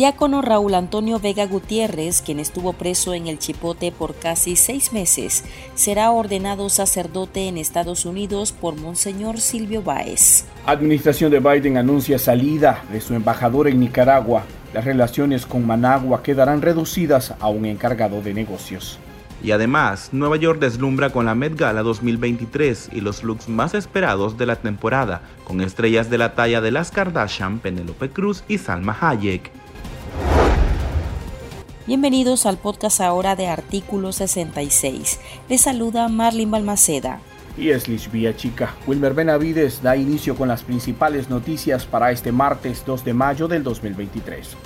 diácono Raúl Antonio Vega Gutiérrez, quien estuvo preso en el Chipote por casi seis meses, será ordenado sacerdote en Estados Unidos por Monseñor Silvio Báez. Administración de Biden anuncia salida de su embajador en Nicaragua. Las relaciones con Managua quedarán reducidas a un encargado de negocios. Y además, Nueva York deslumbra con la Met Gala 2023 y los looks más esperados de la temporada, con estrellas de la talla de las Kardashian, Penelope Cruz y Salma Hayek. Bienvenidos al podcast ahora de Artículo 66. Les saluda Marlene Balmaceda. Y es Vía Chica. Wilmer Benavides da inicio con las principales noticias para este martes 2 de mayo del 2023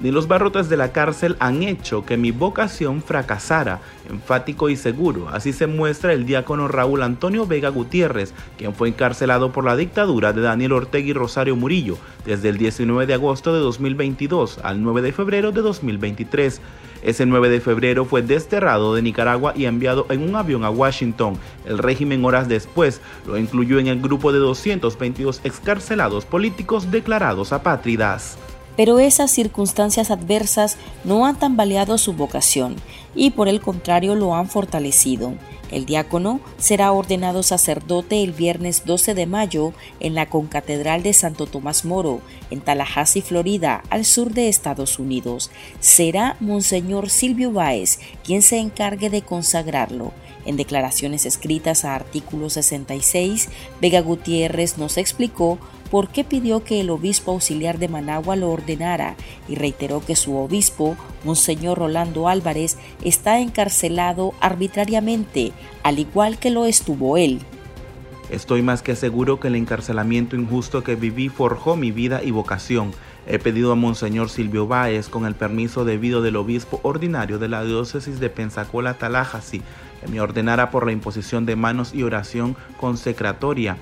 ni los barrotes de la cárcel han hecho que mi vocación fracasara, enfático y seguro. Así se muestra el diácono Raúl Antonio Vega Gutiérrez, quien fue encarcelado por la dictadura de Daniel Ortega y Rosario Murillo desde el 19 de agosto de 2022 al 9 de febrero de 2023. Ese 9 de febrero fue desterrado de Nicaragua y enviado en un avión a Washington. El régimen horas después lo incluyó en el grupo de 222 excarcelados políticos declarados apátridas pero esas circunstancias adversas no han tambaleado su vocación y por el contrario lo han fortalecido. El diácono será ordenado sacerdote el viernes 12 de mayo en la Concatedral de Santo Tomás Moro, en Tallahassee, Florida, al sur de Estados Unidos. Será Monseñor Silvio Báez quien se encargue de consagrarlo. En declaraciones escritas a artículo 66, Vega Gutiérrez nos explicó por qué pidió que el obispo auxiliar de Managua lo ordenara y reiteró que su obispo, Monseñor Rolando Álvarez, está encarcelado arbitrariamente, al igual que lo estuvo él. Estoy más que seguro que el encarcelamiento injusto que viví forjó mi vida y vocación. He pedido a Monseñor Silvio Báez, con el permiso debido del obispo ordinario de la diócesis de Pensacola Tallahassee, que me ordenara por la imposición de manos y oración consecratoria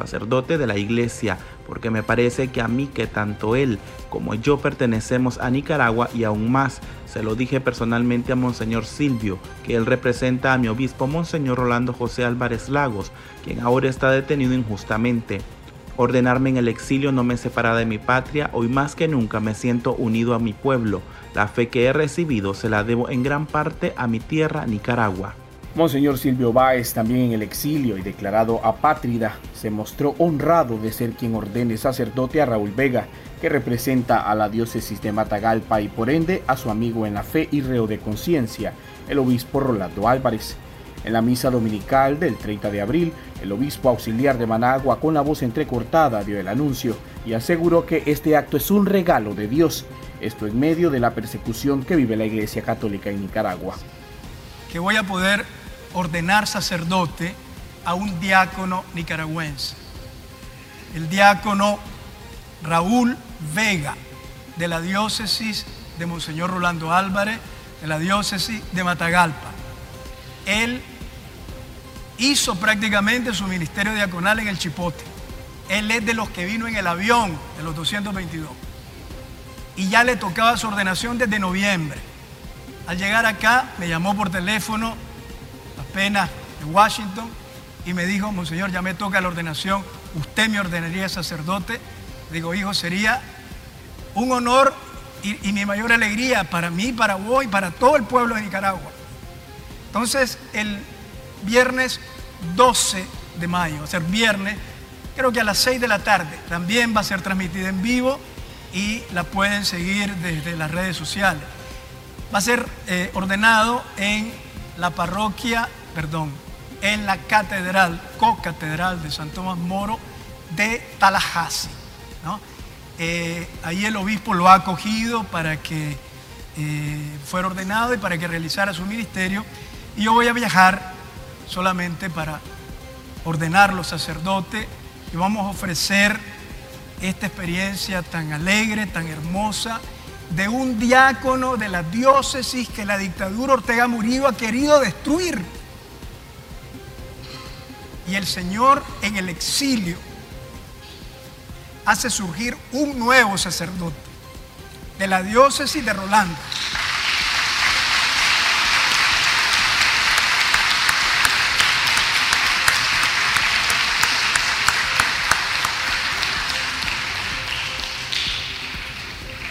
sacerdote de la iglesia, porque me parece que a mí que tanto él como yo pertenecemos a Nicaragua y aún más, se lo dije personalmente a Monseñor Silvio, que él representa a mi obispo Monseñor Rolando José Álvarez Lagos, quien ahora está detenido injustamente. Ordenarme en el exilio no me separa de mi patria, hoy más que nunca me siento unido a mi pueblo. La fe que he recibido se la debo en gran parte a mi tierra, Nicaragua. Monseñor Silvio Báez, también en el exilio y declarado apátrida, se mostró honrado de ser quien ordene sacerdote a Raúl Vega, que representa a la diócesis de Matagalpa y por ende a su amigo en la fe y reo de conciencia, el obispo Rolando Álvarez. En la misa dominical del 30 de abril, el obispo auxiliar de Managua con la voz entrecortada dio el anuncio y aseguró que este acto es un regalo de Dios, esto en medio de la persecución que vive la Iglesia Católica en Nicaragua. Que voy a poder ordenar sacerdote a un diácono nicaragüense, el diácono Raúl Vega, de la diócesis de Monseñor Rolando Álvarez, de la diócesis de Matagalpa. Él hizo prácticamente su ministerio diaconal en el Chipote. Él es de los que vino en el avión de los 222. Y ya le tocaba su ordenación desde noviembre. Al llegar acá, me llamó por teléfono apenas en Washington y me dijo, Monseñor, ya me toca la ordenación, usted me ordenaría sacerdote. Digo, hijo, sería un honor y, mi mayor alegría para mí, para vos y para todo el pueblo de Nicaragua. Entonces, el viernes 12 de mayo, o sea, viernes, creo que a las 6 de la tarde, también va a ser transmitida en vivo y la pueden seguir desde las redes sociales. Va a ser eh, ordenado en la parroquia perdón, en la catedral, co-catedral de San Tomás Moro de Tallahassee. Eh, ahí el obispo lo ha acogido para que eh, fuera ordenado y para que realizara su ministerio. Y yo voy a viajar solamente para ordenarlo sacerdote y vamos a ofrecer esta experiencia tan alegre, tan hermosa, de un diácono de la diócesis que la dictadura Ortega Murillo ha querido destruir y el Señor en el exilio hace surgir un nuevo sacerdote de la diócesis de Rolando.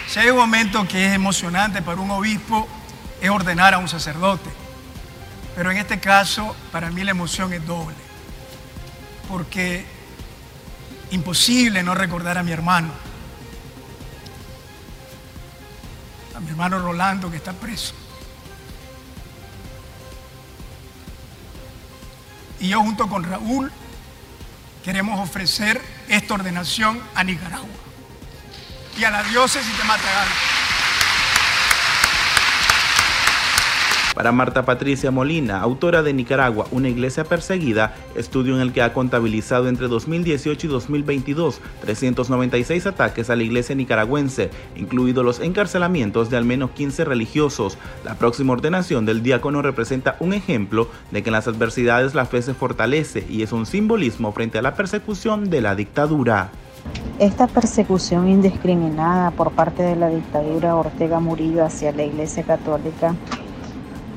Si hay un momento que es emocionante para un obispo, es ordenar a un sacerdote. Pero en este caso, para mí la emoción es doble. Porque imposible no recordar a mi hermano. A mi hermano Rolando que está preso. Y yo junto con Raúl queremos ofrecer esta ordenación a Nicaragua y a la diócesis de Matagalpa. Para Marta Patricia Molina, autora de Nicaragua, una iglesia perseguida, estudio en el que ha contabilizado entre 2018 y 2022 396 ataques a la iglesia nicaragüense, incluidos los encarcelamientos de al menos 15 religiosos. La próxima ordenación del diácono representa un ejemplo de que en las adversidades la fe se fortalece y es un simbolismo frente a la persecución de la dictadura. Esta persecución indiscriminada por parte de la dictadura Ortega Murillo hacia la Iglesia Católica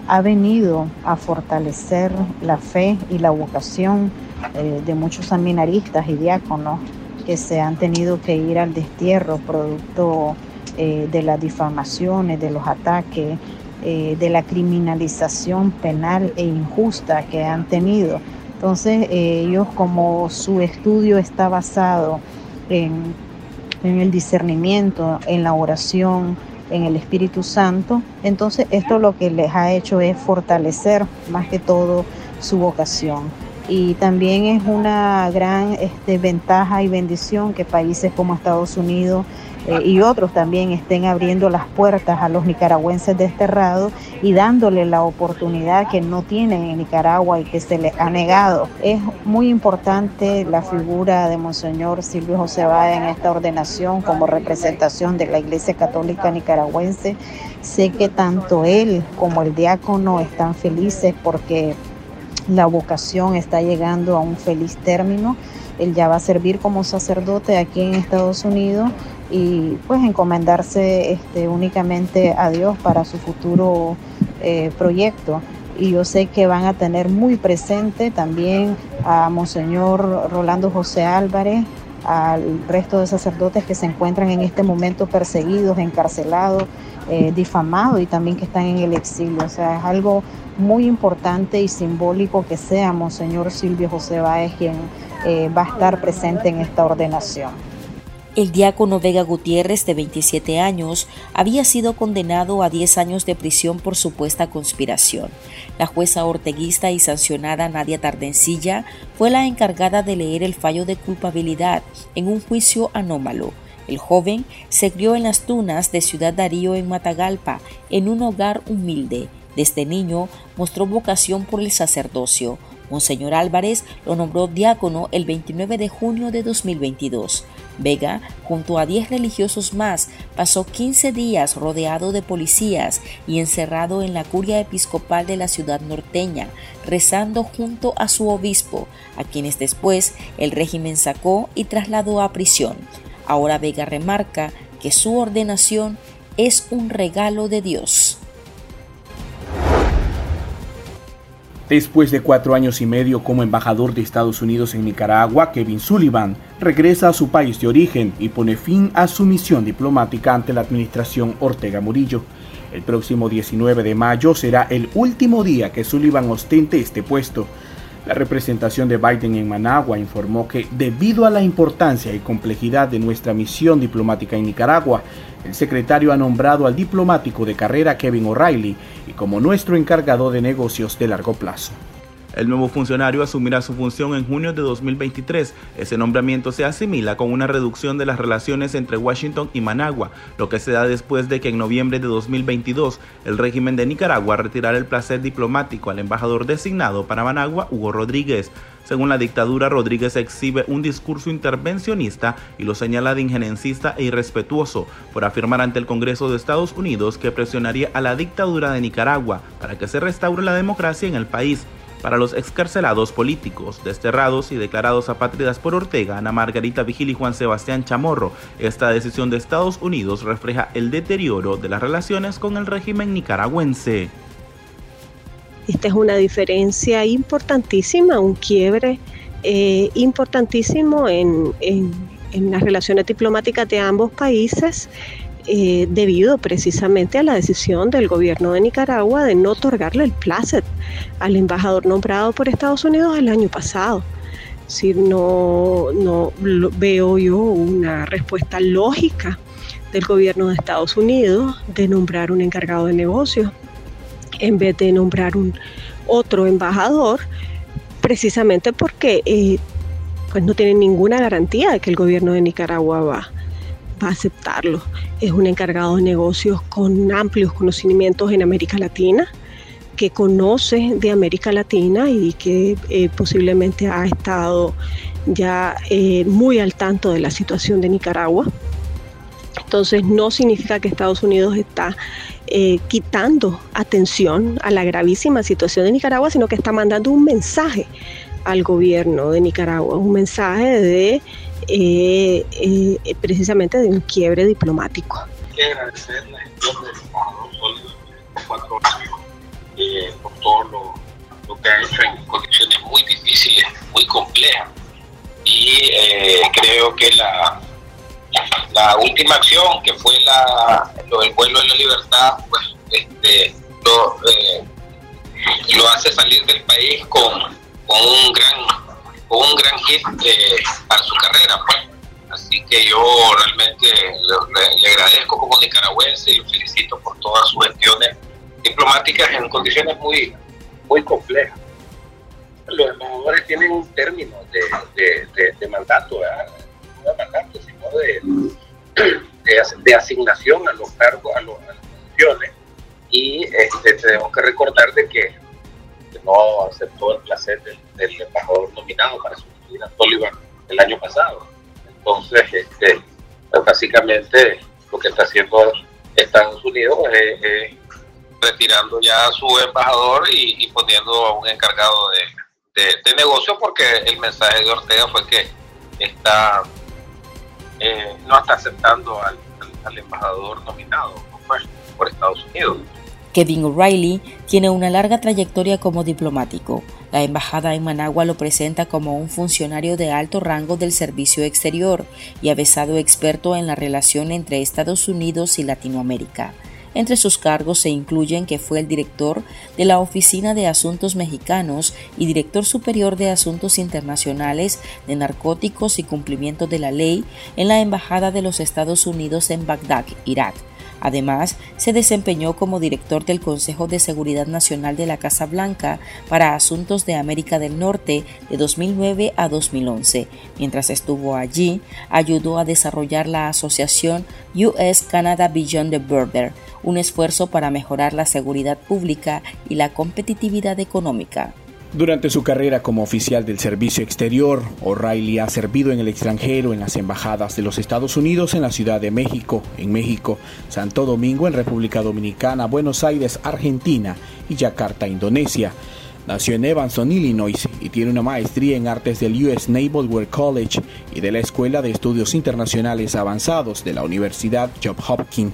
ha venido a fortalecer la fe y la vocación eh, de muchos seminaristas y diáconos que se han tenido que ir al destierro producto eh, de las difamaciones, de los ataques, eh, de la criminalización penal e injusta que han tenido. Entonces ellos como su estudio está basado en, en el discernimiento, en la oración, en el Espíritu Santo. Entonces esto lo que les ha hecho es fortalecer más que todo su vocación. Y también es una gran este, ventaja y bendición que países como Estados Unidos eh, y otros también estén abriendo las puertas a los nicaragüenses desterrados y dándole la oportunidad que no tienen en Nicaragua y que se les ha negado. Es muy importante la figura de Monseñor Silvio José Báez en esta ordenación como representación de la Iglesia Católica Nicaragüense. Sé que tanto él como el diácono están felices porque la vocación está llegando a un feliz término. Él ya va a servir como sacerdote aquí en Estados Unidos y pues encomendarse este, únicamente a Dios para su futuro eh, proyecto. Y yo sé que van a tener muy presente también a Monseñor Rolando José Álvarez, al resto de sacerdotes que se encuentran en este momento perseguidos, encarcelados, eh, difamados y también que están en el exilio. O sea, es algo muy importante y simbólico que sea Monseñor Silvio José Báez quien eh, va a estar presente en esta ordenación. El diácono Vega Gutiérrez, de 27 años, había sido condenado a 10 años de prisión por supuesta conspiración. La jueza orteguista y sancionada Nadia Tardencilla fue la encargada de leer el fallo de culpabilidad en un juicio anómalo. El joven se crió en las tunas de Ciudad Darío en Matagalpa, en un hogar humilde. Desde niño mostró vocación por el sacerdocio. Monseñor Álvarez lo nombró diácono el 29 de junio de 2022. Vega, junto a 10 religiosos más, pasó 15 días rodeado de policías y encerrado en la curia episcopal de la ciudad norteña, rezando junto a su obispo, a quienes después el régimen sacó y trasladó a prisión. Ahora Vega remarca que su ordenación es un regalo de Dios. Después de cuatro años y medio como embajador de Estados Unidos en Nicaragua, Kevin Sullivan regresa a su país de origen y pone fin a su misión diplomática ante la administración Ortega Murillo. El próximo 19 de mayo será el último día que Sullivan ostente este puesto. La representación de Biden en Managua informó que debido a la importancia y complejidad de nuestra misión diplomática en Nicaragua, el secretario ha nombrado al diplomático de carrera Kevin O'Reilly y como nuestro encargado de negocios de largo plazo. El nuevo funcionario asumirá su función en junio de 2023. Ese nombramiento se asimila con una reducción de las relaciones entre Washington y Managua, lo que se da después de que en noviembre de 2022 el régimen de Nicaragua retirara el placer diplomático al embajador designado para Managua, Hugo Rodríguez. Según la dictadura, Rodríguez exhibe un discurso intervencionista y lo señala de injerencista e irrespetuoso por afirmar ante el Congreso de Estados Unidos que presionaría a la dictadura de Nicaragua para que se restaure la democracia en el país para los excarcelados políticos, desterrados y declarados apátridas por Ortega, Ana Margarita Vigil y Juan Sebastián Chamorro. Esta decisión de Estados Unidos refleja el deterioro de las relaciones con el régimen nicaragüense. Esta es una diferencia importantísima, un quiebre eh, importantísimo en, en las relaciones diplomáticas de ambos países eh, debido precisamente a la decisión del gobierno de Nicaragua de no otorgarle el placet al embajador nombrado por Estados Unidos el año pasado. Si no, no veo yo una respuesta lógica del gobierno de Estados Unidos de nombrar un encargado de negocios en vez de nombrar un otro embajador, precisamente porque eh, pues no tienen ninguna garantía de que el gobierno de Nicaragua va aceptarlo. Es un encargado de negocios con amplios conocimientos en América Latina, que conoce de América Latina y que eh, posiblemente ha estado ya eh, muy al tanto de la situación de Nicaragua. Entonces no significa que Estados Unidos está eh, quitando atención a la gravísima situación de Nicaragua, sino que está mandando un mensaje al gobierno de Nicaragua, un mensaje de eh, eh, precisamente de un quiebre diplomático. Quiero agradecer la gestión del por cuatro eh, por todo lo, lo, que ha hecho en condiciones muy difíciles, muy complejas. Y eh, creo que la, la última acción, que fue la, lo del vuelo de la libertad, pues este, lo, eh, lo hace salir del país con, con un gran un gran hit eh, para su carrera, pues. Así que yo realmente le, le, agradezco como nicaragüense y lo felicito por todas sus gestiones diplomáticas en condiciones muy, muy complejas. Los embajadores tienen un término de, de, de, de mandato, ¿verdad? no de mandato, sino de, asignación a los cargos, a, a las funciones. Y este, tenemos que recordar de que no aceptó el placer del, embajador nominado para sustituir a Tolliver el año pasado. Entonces, este, pues, básicamente lo que está haciendo Estados Unidos es, retirando ya a su embajador y, poniendo a un encargado de, de, negocio porque el mensaje de Ortega fue que está eh, no está aceptando al embajador nominado pues, por Estados Unidos. Kevin O'Reilly tiene una larga trayectoria como diplomático. La embajada en Managua lo presenta como un funcionario de alto rango del servicio exterior y avesado experto en la relación entre Estados Unidos y Latinoamérica. Entre sus cargos se incluyen que fue el director de la Oficina de Asuntos Mexicanos y director superior de Asuntos Internacionales de Narcóticos y Cumplimiento de la Ley en la Embajada de los Estados Unidos en Bagdad, Irak. Además, se desempeñó como director del Consejo de Seguridad Nacional de la Casa Blanca para Asuntos de América del Norte de 2009 a 2011. Mientras estuvo allí, ayudó a desarrollar la asociación US Canada Beyond the Border, un esfuerzo para mejorar la seguridad pública y la competitividad económica. Durante su carrera como oficial del Servicio Exterior, O'Reilly ha servido en el extranjero en las embajadas de los Estados Unidos en la Ciudad de México, en México, Santo Domingo en República Dominicana, Buenos Aires, Argentina y Yakarta, Indonesia. Nació en Evanston, Illinois y tiene una maestría en artes del US Naval War College y de la Escuela de Estudios Internacionales Avanzados de la Universidad Johns Hopkins.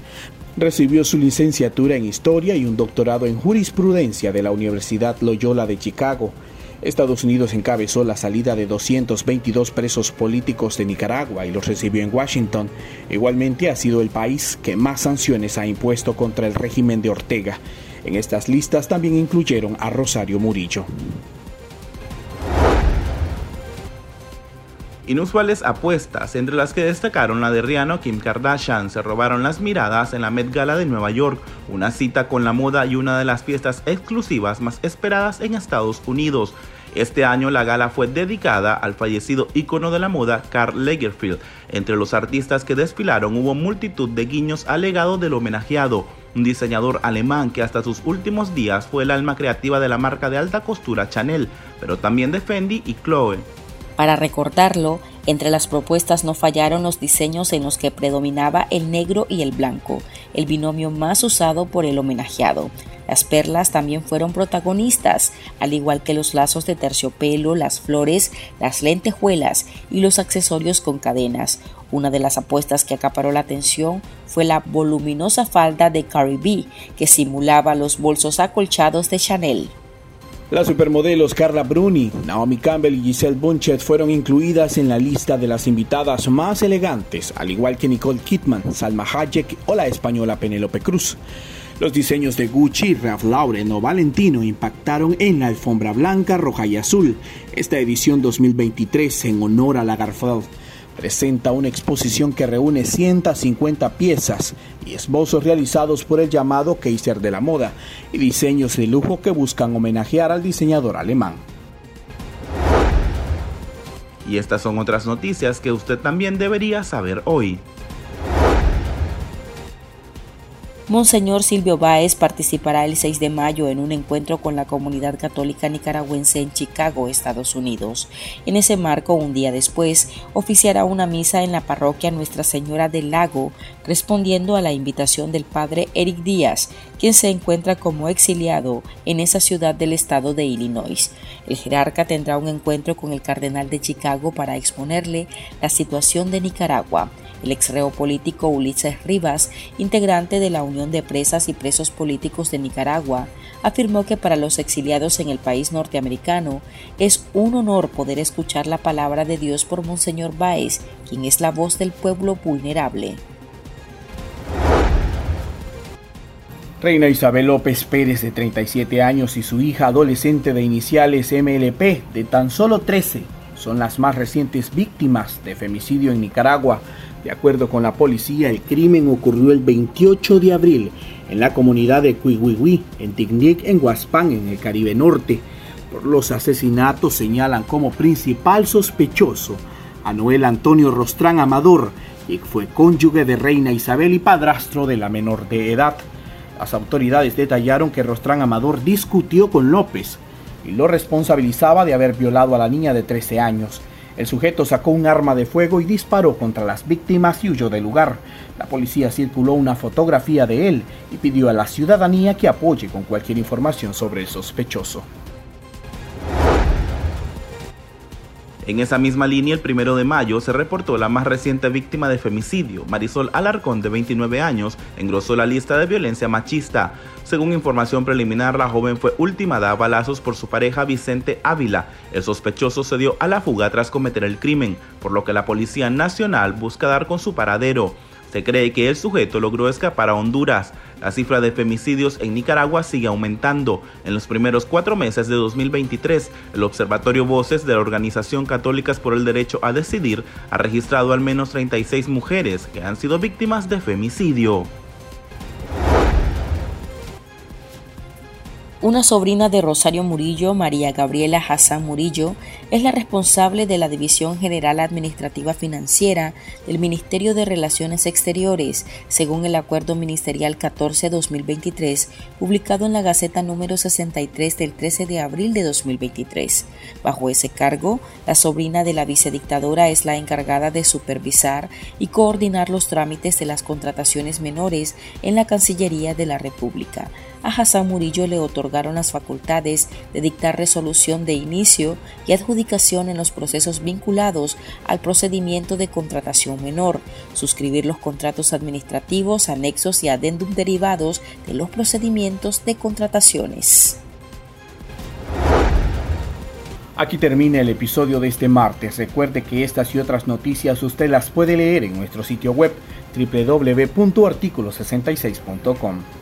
Recibió su licenciatura en Historia y un doctorado en Jurisprudencia de la Universidad Loyola de Chicago. Estados Unidos encabezó la salida de 222 presos políticos de Nicaragua y los recibió en Washington. Igualmente ha sido el país que más sanciones ha impuesto contra el régimen de Ortega. En estas listas también incluyeron a Rosario Murillo. Inusuales apuestas, entre las que destacaron la de Rihanna Kim Kardashian, se robaron las miradas en la Met Gala de Nueva York, una cita con la moda y una de las fiestas exclusivas más esperadas en Estados Unidos. Este año la gala fue dedicada al fallecido ícono de la moda Karl Lagerfeld. Entre los artistas que desfilaron hubo multitud de guiños al legado del homenajeado, un diseñador alemán que hasta sus últimos días fue el alma creativa de la marca de alta costura Chanel, pero también de Fendi y Chloe. Para recordarlo, entre las propuestas no fallaron los diseños en los que predominaba el negro y el blanco, el binomio más usado por el homenajeado. Las perlas también fueron protagonistas, al igual que los lazos de terciopelo, las flores, las lentejuelas y los accesorios con cadenas. Una de las apuestas que acaparó la atención fue la voluminosa falda de Cardi B, que simulaba los bolsos acolchados de Chanel. Las supermodelos Carla Bruni, Naomi Campbell y Giselle Bunchet fueron incluidas en la lista de las invitadas más elegantes, al igual que Nicole Kidman, Salma Hayek o la española Penélope Cruz. Los diseños de Gucci, Ralph Lauren o Valentino impactaron en la alfombra blanca, roja y azul. Esta edición 2023 en honor a Lagerfeld presenta una exposición que reúne 150 piezas y esbozos realizados por el llamado Kaiser de la moda y diseños de lujo que buscan homenajear al diseñador alemán. Y estas son otras noticias que usted también debería saber hoy. Monseñor Silvio Báez participará el 6 de mayo en un encuentro con la comunidad católica nicaragüense en Chicago, Estados Unidos. En ese marco, un día después, oficiará una misa en la parroquia Nuestra Señora del Lago, respondiendo a la invitación del padre Eric Díaz, quien se encuentra como exiliado en esa ciudad del estado de Illinois. El jerarca tendrá un encuentro con el cardenal de Chicago para exponerle la situación de Nicaragua. El exreo político Ulises Rivas, integrante de la De Presas y Presos Políticos de Nicaragua, afirmó que para los exiliados en el país norteamericano es un honor poder escuchar la palabra de Dios por Monseñor Báez, quien es la voz del pueblo vulnerable. Reina Isabel López Pérez, de 37 años, y su hija adolescente de iniciales MLP, de tan solo 13, son las más recientes víctimas de femicidio en Nicaragua. De acuerdo con la policía, el crimen ocurrió el 28 de abril en la comunidad de Cuihuihui, en Tignic, en Huaspán, en el Caribe Norte. Por los asesinatos señalan como principal sospechoso a Noel Antonio Rostrán Amador, quien fue cónyuge de Reina Isabel y padrastro de la menor de edad. Las autoridades detallaron que Rostrán Amador discutió con López y lo responsabilizaba de haber violado a la niña de 13 años. El sujeto sacó un arma de fuego y disparó contra las víctimas y huyó del lugar. La policía circuló una fotografía de él y pidió a la ciudadanía que apoye con cualquier información sobre el sospechoso. En esa misma línea, el primero de mayo se reportó la más reciente víctima de femicidio. Marisol Alarcón, de 29 años, engrosó la lista de violencia machista. Según información preliminar, la joven fue ultimada a balazos por su pareja Vicente Ávila. El sospechoso se dio a la fuga tras cometer el crimen, por lo que la Policía Nacional busca dar con su paradero. Se cree que el sujeto logró escapar a Honduras. La cifra de femicidios en Nicaragua sigue aumentando. En los primeros cuatro meses de 2023, el Observatorio Voces de la Organización Católicas por el Derecho a Decidir ha registrado al menos 36 mujeres que han sido víctimas de femicidio. Una sobrina de Rosario Murillo, María Gabriela Hassan Murillo, es la responsable de la División General Administrativa Financiera del Ministerio de Relaciones Exteriores, según el Acuerdo Ministerial 14-2023, publicado en la Gaceta número 63 del 13 de abril de 2023. Bajo ese cargo, la sobrina de la vicedictadora es la encargada de supervisar y coordinar los trámites de las contrataciones menores en la Cancillería de la República. A Hassan Murillo le otorgaron las facultades de dictar resolución de inicio y adjudicación en los procesos vinculados al procedimiento de contratación menor, suscribir los contratos administrativos, anexos y adendum derivados de los procedimientos de contrataciones. Aquí termina el episodio de este martes. Recuerde que estas y otras noticias usted las puede leer en nuestro sitio web www.articulo66.com.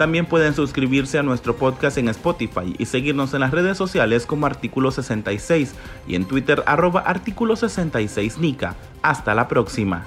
También pueden suscribirse a nuestro podcast en Spotify y seguirnos en las redes sociales como Artículo 66 y en Twitter arroba Artículo 66 Nica. Hasta la próxima.